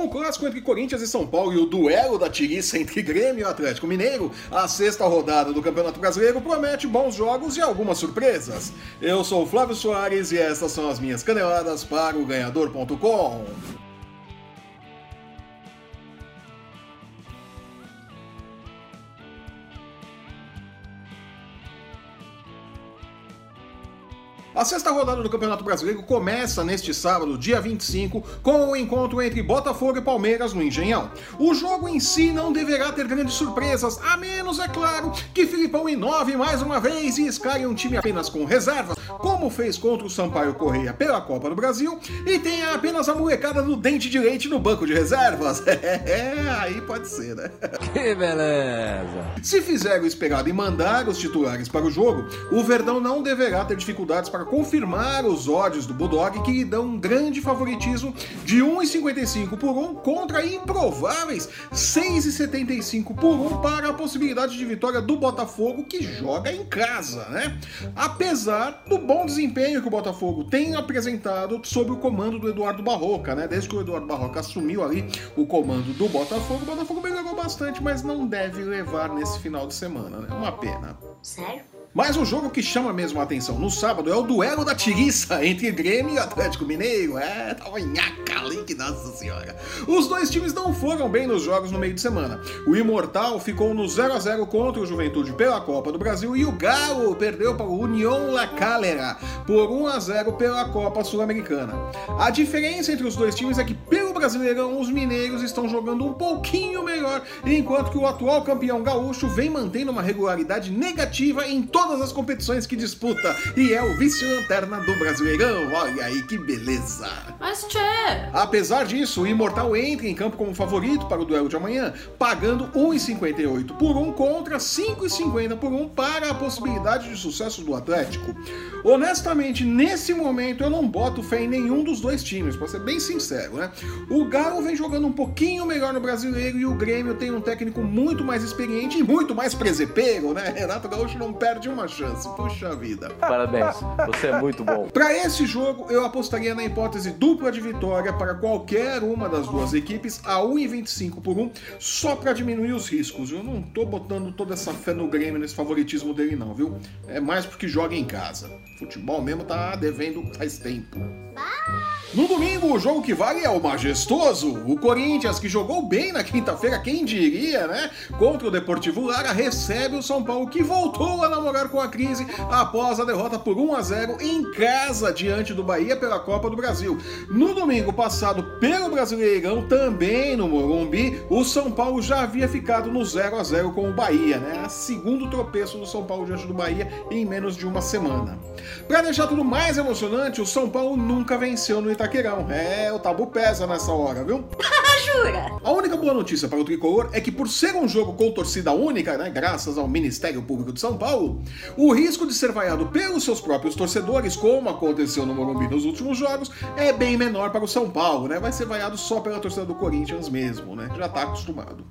Com o clássico entre Corinthians e São Paulo e o duelo da tiriça entre Grêmio e Atlético Mineiro, a sexta rodada do Campeonato Brasileiro promete bons jogos e algumas surpresas. Eu sou o Flávio Soares e estas são as minhas caneladas para o Ganhador.com. A sexta rodada do Campeonato Brasileiro começa neste sábado, dia 25, com o encontro entre Botafogo e Palmeiras no Engenhão. O jogo em si não deverá ter grandes surpresas, a menos, é claro, que Filipão inove mais uma vez e escale um time apenas com reservas, como fez contra o Sampaio Correia pela Copa do Brasil, e tenha apenas a molecada do dente de leite no banco de reservas. É, aí pode ser, né? Que beleza! Se fizer o esperado e mandar os titulares para o jogo, o Verdão não deverá ter dificuldades para confirmar os ódios do Bulldog que lhe dão um grande favoritismo de 1,55 por 1 contra improváveis 6,75 por 1 para a possibilidade de vitória do Botafogo que joga em casa, né? Apesar do bom desempenho que o Botafogo tem apresentado sob o comando do Eduardo Barroca, né? Desde que o Eduardo Barroca assumiu ali o comando do Botafogo, o Botafogo melhorou bastante, mas não deve levar nesse final de semana, né? Uma pena. Sério? Mas o jogo que chama mesmo a atenção no sábado é o duelo da tiriça entre Grêmio e Atlético Mineiro. É, tava nhaca ali, que nossa senhora. Os dois times não foram bem nos jogos no meio de semana. O Imortal ficou no 0 a 0 contra o Juventude pela Copa do Brasil e o Galo perdeu para o União La Calera por 1 a 0 pela Copa Sul-Americana. A diferença entre os dois times é que pelo Brasileirão os mineiros estão jogando um pouquinho melhor, enquanto que o atual campeão gaúcho vem mantendo uma regularidade negativa em todas as competições que disputa e é o vice-lanterna do Brasileirão. Olha aí que beleza! Mas tchê! Apesar disso, o Imortal entra em campo como favorito para o duelo de amanhã, pagando 1,58 por 1 contra 5,50 por 1 para a possibilidade de sucesso do Atlético. Honestamente, nesse momento eu não boto fé em nenhum dos dois times, para ser bem sincero, né? O Galo vem jogando um pouquinho melhor no Brasileiro e o Grêmio tem um técnico muito mais experiente e muito mais presepeiro, né? Renato Gaúcho não perde uma chance. Puxa vida. Parabéns, você é muito bom. Para esse jogo, eu apostaria na hipótese dupla de vitória para qualquer uma das duas equipes a 1,25 por 1, só para diminuir os riscos. Eu não tô botando toda essa fé no Grêmio nesse favoritismo dele não, viu? É mais porque joga em casa. Futebol mesmo tá devendo faz tempo. No domingo, o jogo que vale é o majestoso. O Corinthians, que jogou bem na quinta-feira, quem diria, né? Contra o Deportivo Lara, recebe o São Paulo, que voltou a namorar com a crise após a derrota por 1 a 0 em casa diante do Bahia pela Copa do Brasil. No domingo passado, pelo Brasileirão, também no Morumbi, o São Paulo já havia ficado no 0 a 0 com o Bahia, né? Segundo tropeço do São Paulo diante do Bahia em menos de uma semana. Para deixar tudo mais emocionante, o São Paulo nunca venceu no Itaquerão. É, o tabu pesa nessa hora, viu? Jura? A única boa notícia para o tricolor é que, por ser um jogo com torcida única, né, graças ao Ministério Público de São Paulo, o risco de ser vaiado pelos seus próprios torcedores, como aconteceu no Morumbi nos últimos jogos, é bem menor para o São Paulo, né? Vai ser vaiado só pela torcida do Corinthians mesmo, né? Já tá acostumado.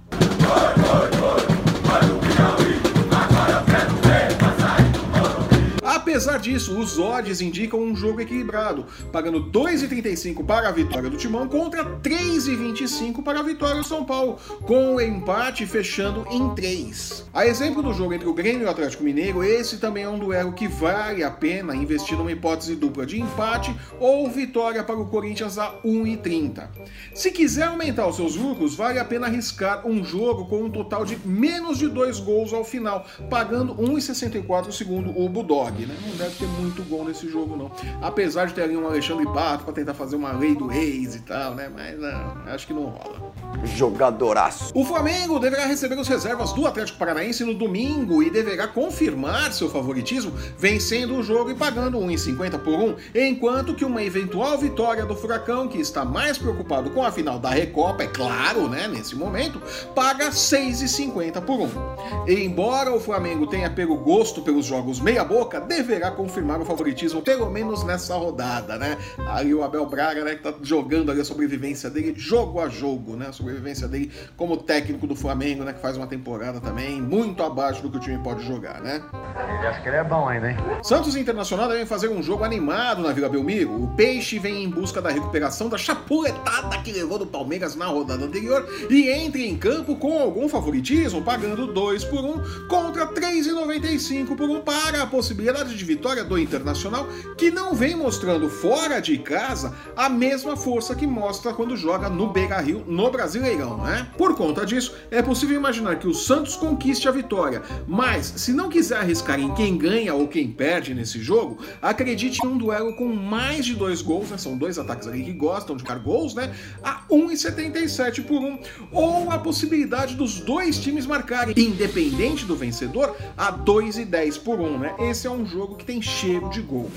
Disso, os odds indicam um jogo equilibrado, pagando 2,35 para a vitória do Timão contra 3,25 para a vitória do São Paulo, com o empate fechando em 3. A exemplo do jogo entre o Grêmio e o Atlético Mineiro, esse também é um duelo que vale a pena investir numa hipótese dupla de empate ou vitória para o Corinthians a 1,30. Se quiser aumentar os seus lucros, vale a pena arriscar um jogo com um total de menos de dois gols ao final, pagando 1,64 segundo o Bulldog né? Não deve ter muito gol nesse jogo, não. Apesar de ter ali um Alexandre Pato para tentar fazer uma lei do Reis e tal, né? Mas não, acho que não rola. Jogadoraço. O Flamengo deverá receber os reservas do Atlético Paranaense no domingo e deverá confirmar seu favoritismo, vencendo o jogo e pagando 1,50 por 1, enquanto que uma eventual vitória do Furacão, que está mais preocupado com a final da Recopa, é claro, né, nesse momento, paga 6,50 por 1. Embora o Flamengo tenha pego gosto pelos jogos meia-boca, deverá confirmar o favoritismo, pelo menos nessa rodada, né? Ali o Abel Braga, né, que tá jogando ali a sobrevivência dele jogo a jogo, né? Sobrevivência dele como técnico do Flamengo, né? Que faz uma temporada também muito abaixo do que o time pode jogar, né? Ele acha que ele é bom ainda, hein? Santos Internacional devem fazer um jogo animado na Vila Belmiro. O Peixe vem em busca da recuperação da chapuletada que levou do Palmeiras na rodada anterior e entre em campo com algum favoritismo, pagando 2 por 1 um, contra 3,95 por 1 um, para a possibilidade de vitória do Internacional, que não vem mostrando fora de casa a mesma força que mostra quando joga no Beira-Rio no Brasileirão, né? Por conta disso, é possível imaginar que o Santos conquiste a vitória, mas se não quiser arriscar em quem ganha ou quem perde nesse jogo, acredite em um duelo com mais de dois gols, né? São dois ataques ali que gostam de dar gols, né? A 1,77 por 1, ou a possibilidade dos dois times marcarem, independente do vencedor, a 2,10 por 1, né? Esse é um jogo que tem cheiro de gol.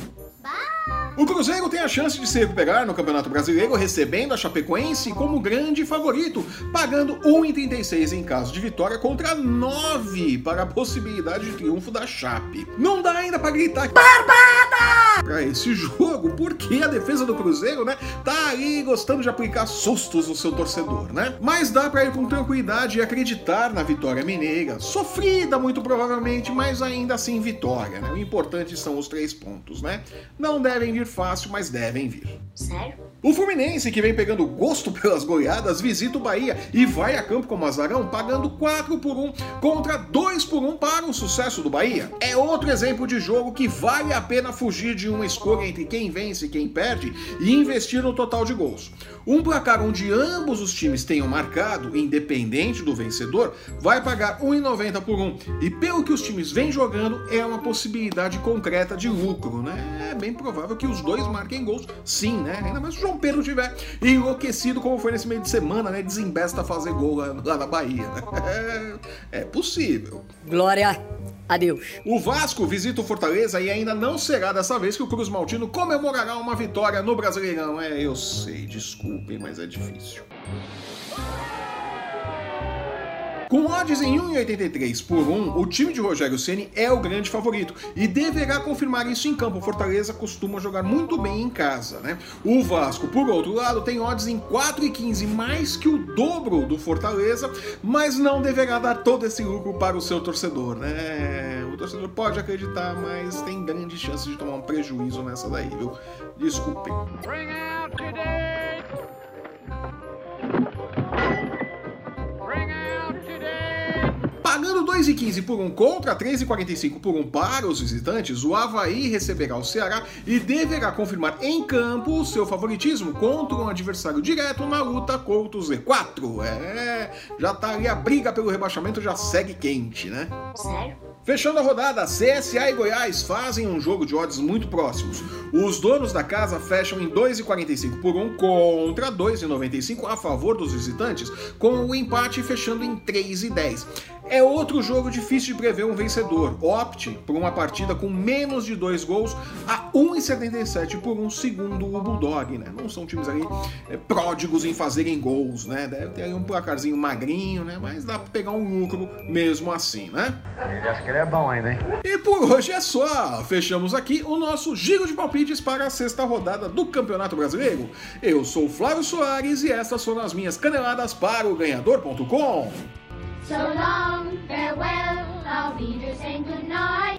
O Cruzeiro tem a chance de se recuperar no Campeonato Brasileiro, recebendo a Chapecoense como grande favorito, pagando 1,36 em caso de vitória contra 9 para a possibilidade de triunfo da Chape. Não dá ainda para gritar Barbada! Para esse jogo, porque a defesa do Cruzeiro, né, tá aí gostando de aplicar sustos no seu torcedor, né? Mas dá para ir com tranquilidade e acreditar na vitória mineira, sofrida muito provavelmente, mas ainda assim vitória, né? O importante são os três pontos, né? Não devem vir fácil, mas devem vir. Sério? O Fluminense, que vem pegando gosto pelas goleadas, visita o Bahia e vai a campo com o Azarão, pagando 4 por 1 contra 2 por 1 para o sucesso do Bahia. É outro exemplo de jogo que vale a pena fugir de uma escolha entre quem vence e quem perde e investir no total de gols. Um placar onde ambos os times tenham marcado, independente do vencedor, vai pagar 1,90 por 1. E pelo que os times vêm jogando, é uma possibilidade concreta de lucro, né? É bem provável que os dois marquem gols, sim, né? Ainda mais o João Pedro tiver enlouquecido como foi nesse meio de semana, né? Desembesta fazer gol lá, lá na Bahia. Né? É, é possível. Glória Adeus. O Vasco visita o Fortaleza e ainda não será dessa vez que o Cruz Maltino comemorará uma vitória no Brasileirão. É, eu sei, desculpem, mas é difícil. Com odds em 1,83 por 1, o time de Rogério Ceni é o grande favorito e deverá confirmar isso em campo. Fortaleza costuma jogar muito bem em casa, né? O Vasco, por outro lado, tem odds em 4,15, mais que o dobro do Fortaleza, mas não deverá dar todo esse lucro para o seu torcedor, né? O torcedor pode acreditar, mas tem grandes chances de tomar um prejuízo nessa daí, viu? Desculpem. Bring out today. 2,15 por um contra 3,45 por um para os visitantes, o Havaí receberá o Ceará e deverá confirmar em campo o seu favoritismo contra um adversário direto na luta contra o Z4. É, já tá ali a briga pelo rebaixamento, já segue quente, né? Sério? Fechando a rodada, CSA e Goiás fazem um jogo de odds muito próximos. Os donos da casa fecham em 2,45 por 1 contra 2,95 a favor dos visitantes, com o empate fechando em 3,10. É outro jogo difícil de prever um vencedor. Opte por uma partida com menos de dois gols a 1,77 por um segundo o Bulldog, né? Não são times ali é, pródigos em fazerem gols, né? Deve ter aí um placarzinho magrinho, né? Mas dá pra pegar um lucro mesmo assim, né? Ele acha que ele é bom ainda, hein? E por hoje é só. Fechamos aqui o nosso giro de palpites para a sexta rodada do Campeonato Brasileiro. Eu sou Flávio Soares e essas foram as minhas caneladas para o ganhador.com. So long, farewell, our leader sang goodnight.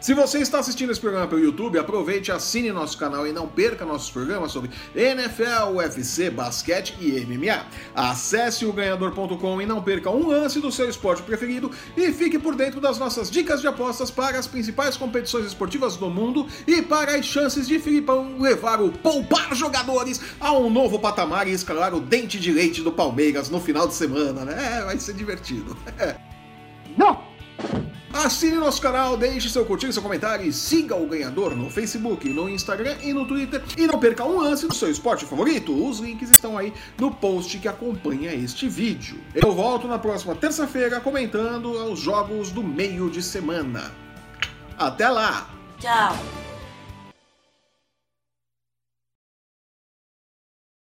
Se você está assistindo esse programa pelo YouTube, aproveite, assine nosso canal e não perca nossos programas sobre NFL, UFC, basquete e MMA. Acesse o ganhador.com e não perca um lance do seu esporte preferido e fique por dentro das nossas dicas de apostas para as principais competições esportivas do mundo e para as chances de Filipão levar o poupar jogadores a um novo patamar e escalar o dente de leite do Palmeiras no final de semana, né? É, vai ser divertido. Assine nosso canal, deixe seu curtir, seu comentário e siga o ganhador no Facebook, no Instagram e no Twitter. E não perca um lance do seu esporte favorito. Os links estão aí no post que acompanha este vídeo. Eu volto na próxima terça-feira comentando os jogos do meio de semana. Até lá! Tchau!